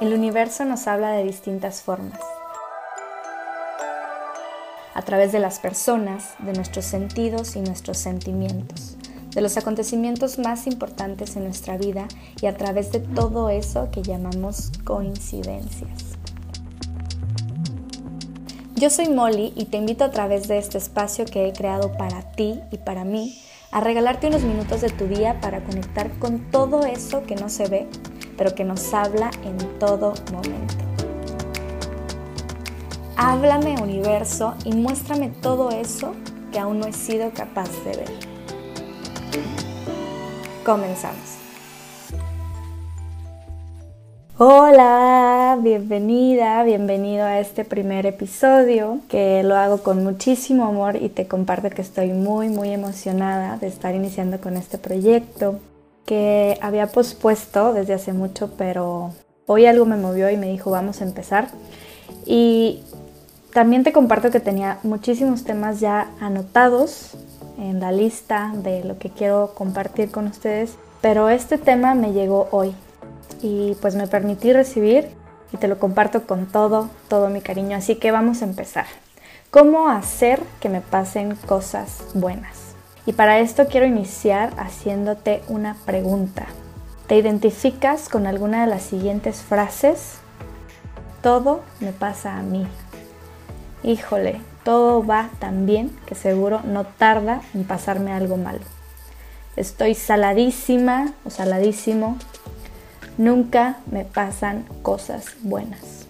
El universo nos habla de distintas formas. A través de las personas, de nuestros sentidos y nuestros sentimientos, de los acontecimientos más importantes en nuestra vida y a través de todo eso que llamamos coincidencias. Yo soy Molly y te invito a través de este espacio que he creado para ti y para mí a regalarte unos minutos de tu día para conectar con todo eso que no se ve pero que nos habla en todo momento. Háblame universo y muéstrame todo eso que aún no he sido capaz de ver. Comenzamos. Hola, bienvenida, bienvenido a este primer episodio que lo hago con muchísimo amor y te comparto que estoy muy muy emocionada de estar iniciando con este proyecto que había pospuesto desde hace mucho, pero hoy algo me movió y me dijo vamos a empezar. Y también te comparto que tenía muchísimos temas ya anotados en la lista de lo que quiero compartir con ustedes, pero este tema me llegó hoy y pues me permití recibir y te lo comparto con todo, todo mi cariño. Así que vamos a empezar. ¿Cómo hacer que me pasen cosas buenas? Y para esto quiero iniciar haciéndote una pregunta. ¿Te identificas con alguna de las siguientes frases? Todo me pasa a mí. Híjole, todo va tan bien que seguro no tarda en pasarme algo malo. Estoy saladísima o saladísimo. Nunca me pasan cosas buenas.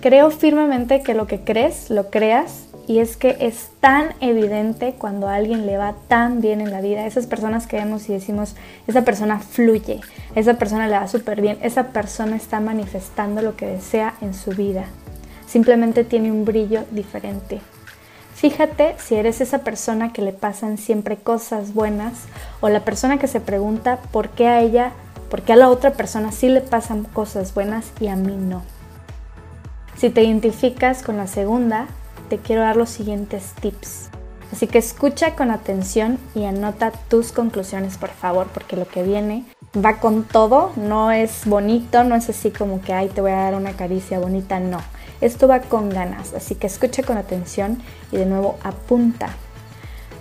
Creo firmemente que lo que crees, lo creas y es que es tan evidente cuando a alguien le va tan bien en la vida. Esas personas que vemos y decimos, esa persona fluye, esa persona le va súper bien, esa persona está manifestando lo que desea en su vida. Simplemente tiene un brillo diferente. Fíjate si eres esa persona que le pasan siempre cosas buenas o la persona que se pregunta por qué a ella, por qué a la otra persona sí le pasan cosas buenas y a mí no. Si te identificas con la segunda, te quiero dar los siguientes tips. Así que escucha con atención y anota tus conclusiones, por favor, porque lo que viene va con todo, no es bonito, no es así como que, ay, te voy a dar una caricia bonita, no. Esto va con ganas, así que escucha con atención y de nuevo apunta,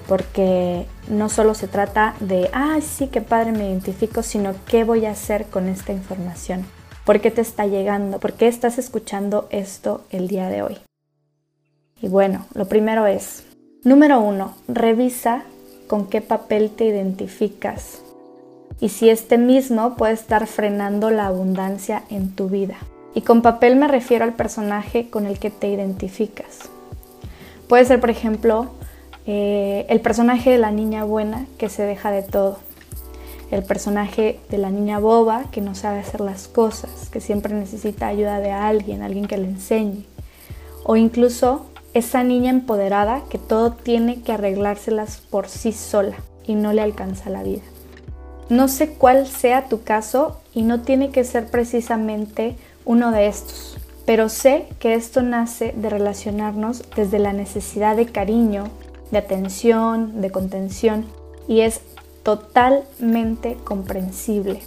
porque no solo se trata de, ay, sí, qué padre me identifico, sino qué voy a hacer con esta información, por qué te está llegando, por qué estás escuchando esto el día de hoy. Y bueno, lo primero es, número uno, revisa con qué papel te identificas y si este mismo puede estar frenando la abundancia en tu vida. Y con papel me refiero al personaje con el que te identificas. Puede ser, por ejemplo, eh, el personaje de la niña buena que se deja de todo. El personaje de la niña boba que no sabe hacer las cosas, que siempre necesita ayuda de alguien, alguien que le enseñe. O incluso esa niña empoderada que todo tiene que arreglárselas por sí sola y no le alcanza la vida. No sé cuál sea tu caso y no tiene que ser precisamente uno de estos, pero sé que esto nace de relacionarnos desde la necesidad de cariño, de atención, de contención y es totalmente comprensible.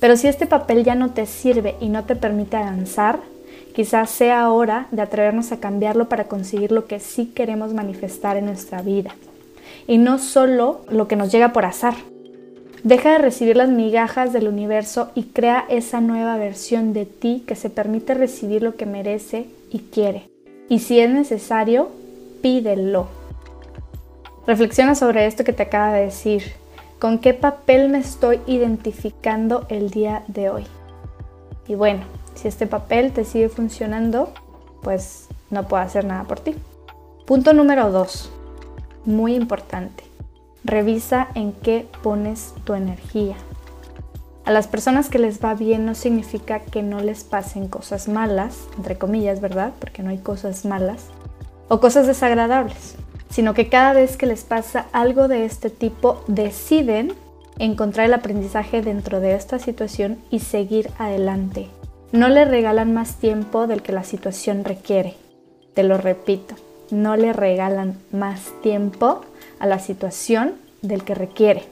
Pero si este papel ya no te sirve y no te permite avanzar, Quizás sea hora de atrevernos a cambiarlo para conseguir lo que sí queremos manifestar en nuestra vida. Y no solo lo que nos llega por azar. Deja de recibir las migajas del universo y crea esa nueva versión de ti que se permite recibir lo que merece y quiere. Y si es necesario, pídelo. Reflexiona sobre esto que te acaba de decir. ¿Con qué papel me estoy identificando el día de hoy? Y bueno, si este papel te sigue funcionando, pues no puedo hacer nada por ti. Punto número 2. Muy importante. Revisa en qué pones tu energía. A las personas que les va bien no significa que no les pasen cosas malas, entre comillas, ¿verdad? Porque no hay cosas malas, o cosas desagradables, sino que cada vez que les pasa algo de este tipo, deciden encontrar el aprendizaje dentro de esta situación y seguir adelante, no le regalan más tiempo del que la situación requiere. Te lo repito, no le regalan más tiempo a la situación del que requiere.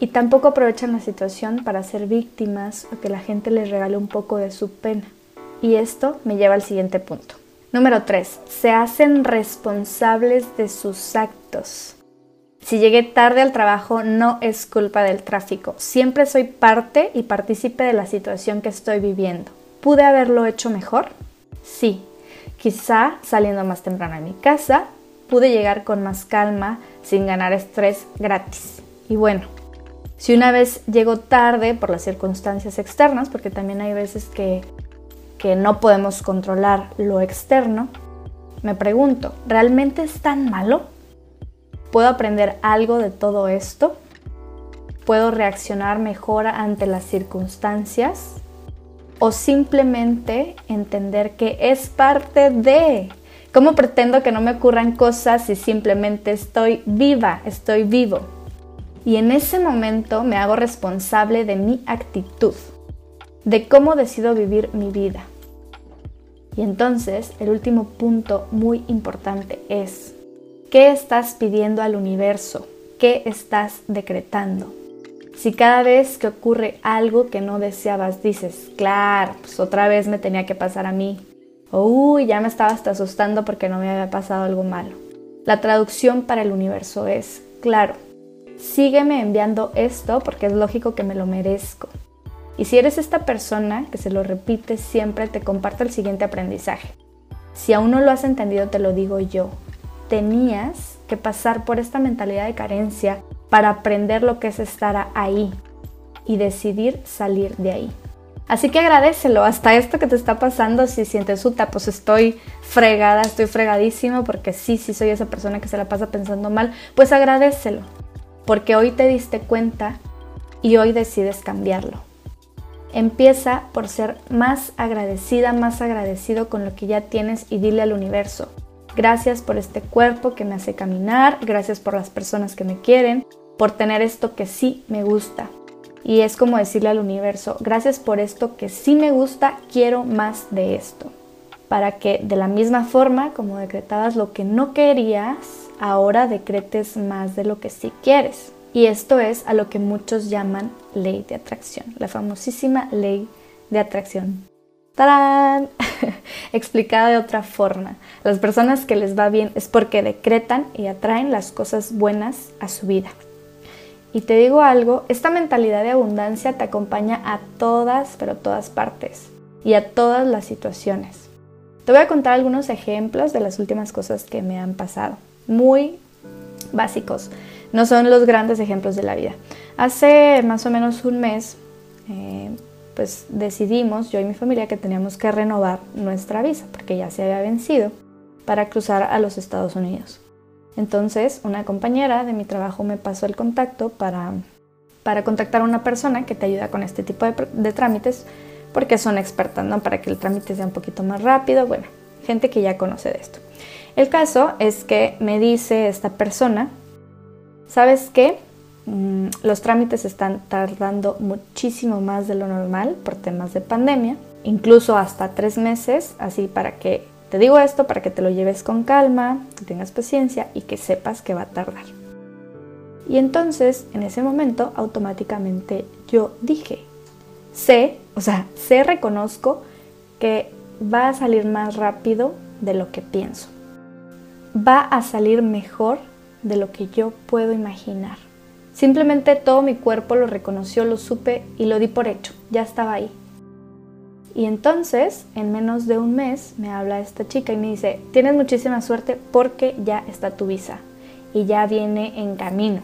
Y tampoco aprovechan la situación para ser víctimas o que la gente les regale un poco de su pena. Y esto me lleva al siguiente punto. Número 3. Se hacen responsables de sus actos. Si llegué tarde al trabajo no es culpa del tráfico. Siempre soy parte y partícipe de la situación que estoy viviendo. ¿Pude haberlo hecho mejor? Sí. Quizá saliendo más temprano a mi casa, pude llegar con más calma, sin ganar estrés gratis. Y bueno, si una vez llego tarde por las circunstancias externas, porque también hay veces que, que no podemos controlar lo externo, me pregunto, ¿realmente es tan malo? ¿Puedo aprender algo de todo esto? ¿Puedo reaccionar mejor ante las circunstancias? ¿O simplemente entender que es parte de... ¿Cómo pretendo que no me ocurran cosas si simplemente estoy viva, estoy vivo? Y en ese momento me hago responsable de mi actitud, de cómo decido vivir mi vida. Y entonces el último punto muy importante es, ¿qué estás pidiendo al universo? ¿Qué estás decretando? Si cada vez que ocurre algo que no deseabas dices, claro, pues otra vez me tenía que pasar a mí, o uy, ya me estaba hasta asustando porque no me había pasado algo malo. La traducción para el universo es, claro, sígueme enviando esto porque es lógico que me lo merezco. Y si eres esta persona que se lo repite siempre, te comparto el siguiente aprendizaje. Si aún no lo has entendido, te lo digo yo. Tenías que pasar por esta mentalidad de carencia para aprender lo que es estar ahí y decidir salir de ahí. Así que agradecelo, hasta esto que te está pasando, si sientes, uta, pues estoy fregada, estoy fregadísimo, porque sí, sí soy esa persona que se la pasa pensando mal, pues agradecelo, porque hoy te diste cuenta y hoy decides cambiarlo. Empieza por ser más agradecida, más agradecido con lo que ya tienes y dile al universo, gracias por este cuerpo que me hace caminar, gracias por las personas que me quieren, por tener esto que sí me gusta. Y es como decirle al universo, gracias por esto que sí me gusta, quiero más de esto. Para que de la misma forma como decretabas lo que no querías, ahora decretes más de lo que sí quieres. Y esto es a lo que muchos llaman ley de atracción, la famosísima ley de atracción. ¡Tarán! Explicada de otra forma, las personas que les va bien es porque decretan y atraen las cosas buenas a su vida. Y te digo algo, esta mentalidad de abundancia te acompaña a todas, pero todas partes y a todas las situaciones. Te voy a contar algunos ejemplos de las últimas cosas que me han pasado muy básicos. No son los grandes ejemplos de la vida. Hace más o menos un mes, eh, pues decidimos, yo y mi familia, que teníamos que renovar nuestra visa porque ya se había vencido para cruzar a los Estados Unidos. Entonces, una compañera de mi trabajo me pasó el contacto para, para contactar a una persona que te ayuda con este tipo de, de trámites porque son expertas, ¿no? Para que el trámite sea un poquito más rápido. Bueno, gente que ya conoce de esto. El caso es que me dice esta persona, ¿sabes qué? Mm, los trámites están tardando muchísimo más de lo normal por temas de pandemia, incluso hasta tres meses, así para que te digo esto, para que te lo lleves con calma, que tengas paciencia y que sepas que va a tardar. Y entonces, en ese momento, automáticamente yo dije, sé, o sea, sé, reconozco que va a salir más rápido de lo que pienso va a salir mejor de lo que yo puedo imaginar. Simplemente todo mi cuerpo lo reconoció, lo supe y lo di por hecho, ya estaba ahí. Y entonces, en menos de un mes, me habla esta chica y me dice, tienes muchísima suerte porque ya está tu visa y ya viene en camino.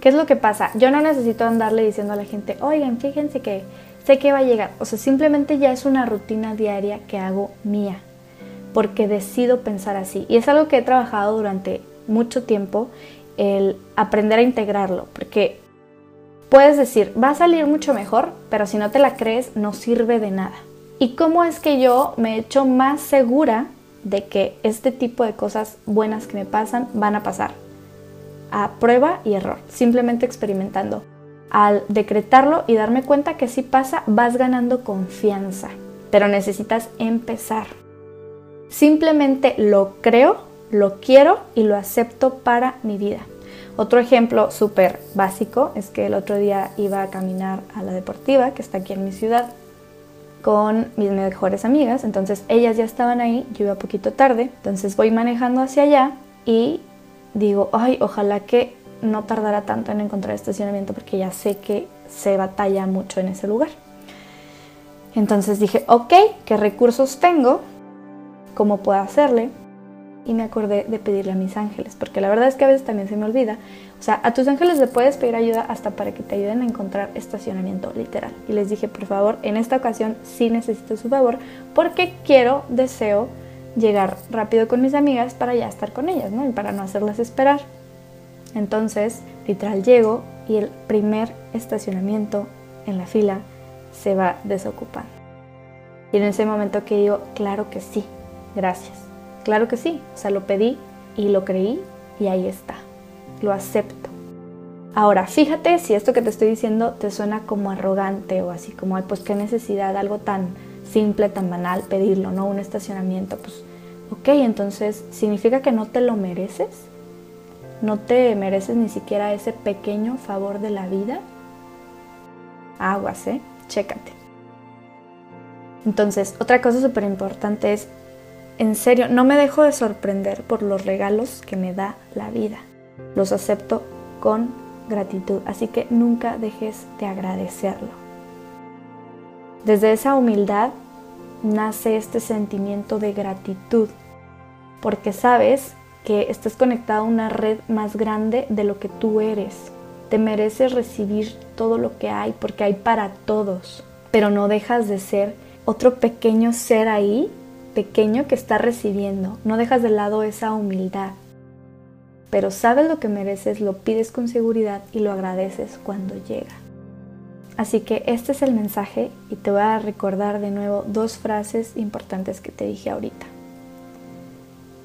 ¿Qué es lo que pasa? Yo no necesito andarle diciendo a la gente, oigan, fíjense que sé que va a llegar. O sea, simplemente ya es una rutina diaria que hago mía porque decido pensar así. Y es algo que he trabajado durante mucho tiempo, el aprender a integrarlo, porque puedes decir, va a salir mucho mejor, pero si no te la crees, no sirve de nada. ¿Y cómo es que yo me he hecho más segura de que este tipo de cosas buenas que me pasan van a pasar? A prueba y error, simplemente experimentando. Al decretarlo y darme cuenta que si pasa, vas ganando confianza, pero necesitas empezar. Simplemente lo creo, lo quiero y lo acepto para mi vida. Otro ejemplo súper básico es que el otro día iba a caminar a la deportiva, que está aquí en mi ciudad, con mis mejores amigas. Entonces ellas ya estaban ahí, yo iba poquito tarde. Entonces voy manejando hacia allá y digo, ay, ojalá que no tardara tanto en encontrar estacionamiento porque ya sé que se batalla mucho en ese lugar. Entonces dije, ok, ¿qué recursos tengo? ¿Cómo puedo hacerle? Y me acordé de pedirle a mis ángeles, porque la verdad es que a veces también se me olvida. O sea, a tus ángeles le puedes pedir ayuda hasta para que te ayuden a encontrar estacionamiento literal. Y les dije, por favor, en esta ocasión sí necesito su favor, porque quiero, deseo llegar rápido con mis amigas para ya estar con ellas, ¿no? Y para no hacerlas esperar. Entonces, literal, llego y el primer estacionamiento en la fila se va desocupando. Y en ese momento que digo, claro que sí, gracias Claro que sí, o sea, lo pedí y lo creí y ahí está, lo acepto. Ahora, fíjate si esto que te estoy diciendo te suena como arrogante o así como, pues qué necesidad, algo tan simple, tan banal, pedirlo, ¿no? Un estacionamiento, pues, ok, entonces, ¿significa que no te lo mereces? ¿No te mereces ni siquiera ese pequeño favor de la vida? Aguas, ¿eh? Chécate. Entonces, otra cosa súper importante es en serio, no me dejo de sorprender por los regalos que me da la vida. Los acepto con gratitud, así que nunca dejes de agradecerlo. Desde esa humildad nace este sentimiento de gratitud, porque sabes que estás conectado a una red más grande de lo que tú eres. Te mereces recibir todo lo que hay porque hay para todos, pero no dejas de ser otro pequeño ser ahí pequeño que está recibiendo. No dejas de lado esa humildad. Pero sabes lo que mereces, lo pides con seguridad y lo agradeces cuando llega. Así que este es el mensaje y te voy a recordar de nuevo dos frases importantes que te dije ahorita.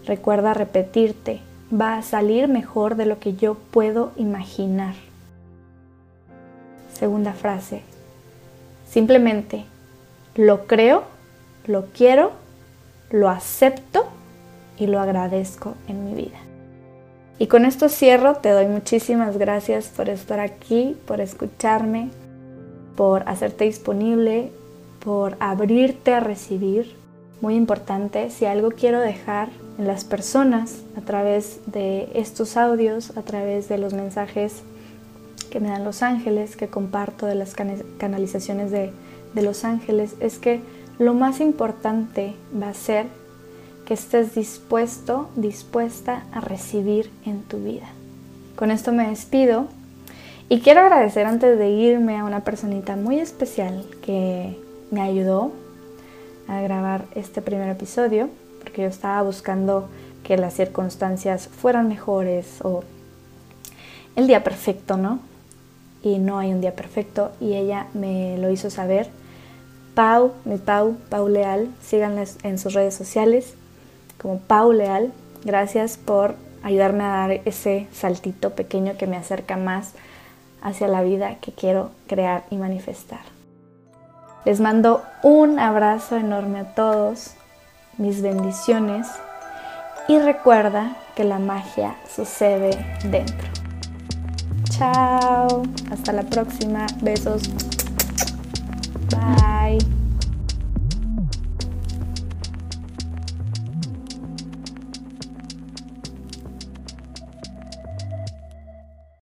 Recuerda repetirte, va a salir mejor de lo que yo puedo imaginar. Segunda frase, simplemente lo creo, lo quiero lo acepto y lo agradezco en mi vida. Y con esto cierro, te doy muchísimas gracias por estar aquí, por escucharme, por hacerte disponible, por abrirte a recibir. Muy importante, si algo quiero dejar en las personas a través de estos audios, a través de los mensajes que me dan los ángeles, que comparto de las canalizaciones de, de los ángeles, es que lo más importante va a ser que estés dispuesto, dispuesta a recibir en tu vida. Con esto me despido y quiero agradecer antes de irme a una personita muy especial que me ayudó a grabar este primer episodio, porque yo estaba buscando que las circunstancias fueran mejores o el día perfecto, ¿no? Y no hay un día perfecto y ella me lo hizo saber Pau, mi Pau, Pau Leal, síganles en sus redes sociales como Pau Leal. Gracias por ayudarme a dar ese saltito pequeño que me acerca más hacia la vida que quiero crear y manifestar. Les mando un abrazo enorme a todos, mis bendiciones y recuerda que la magia sucede dentro. Chao, hasta la próxima, besos.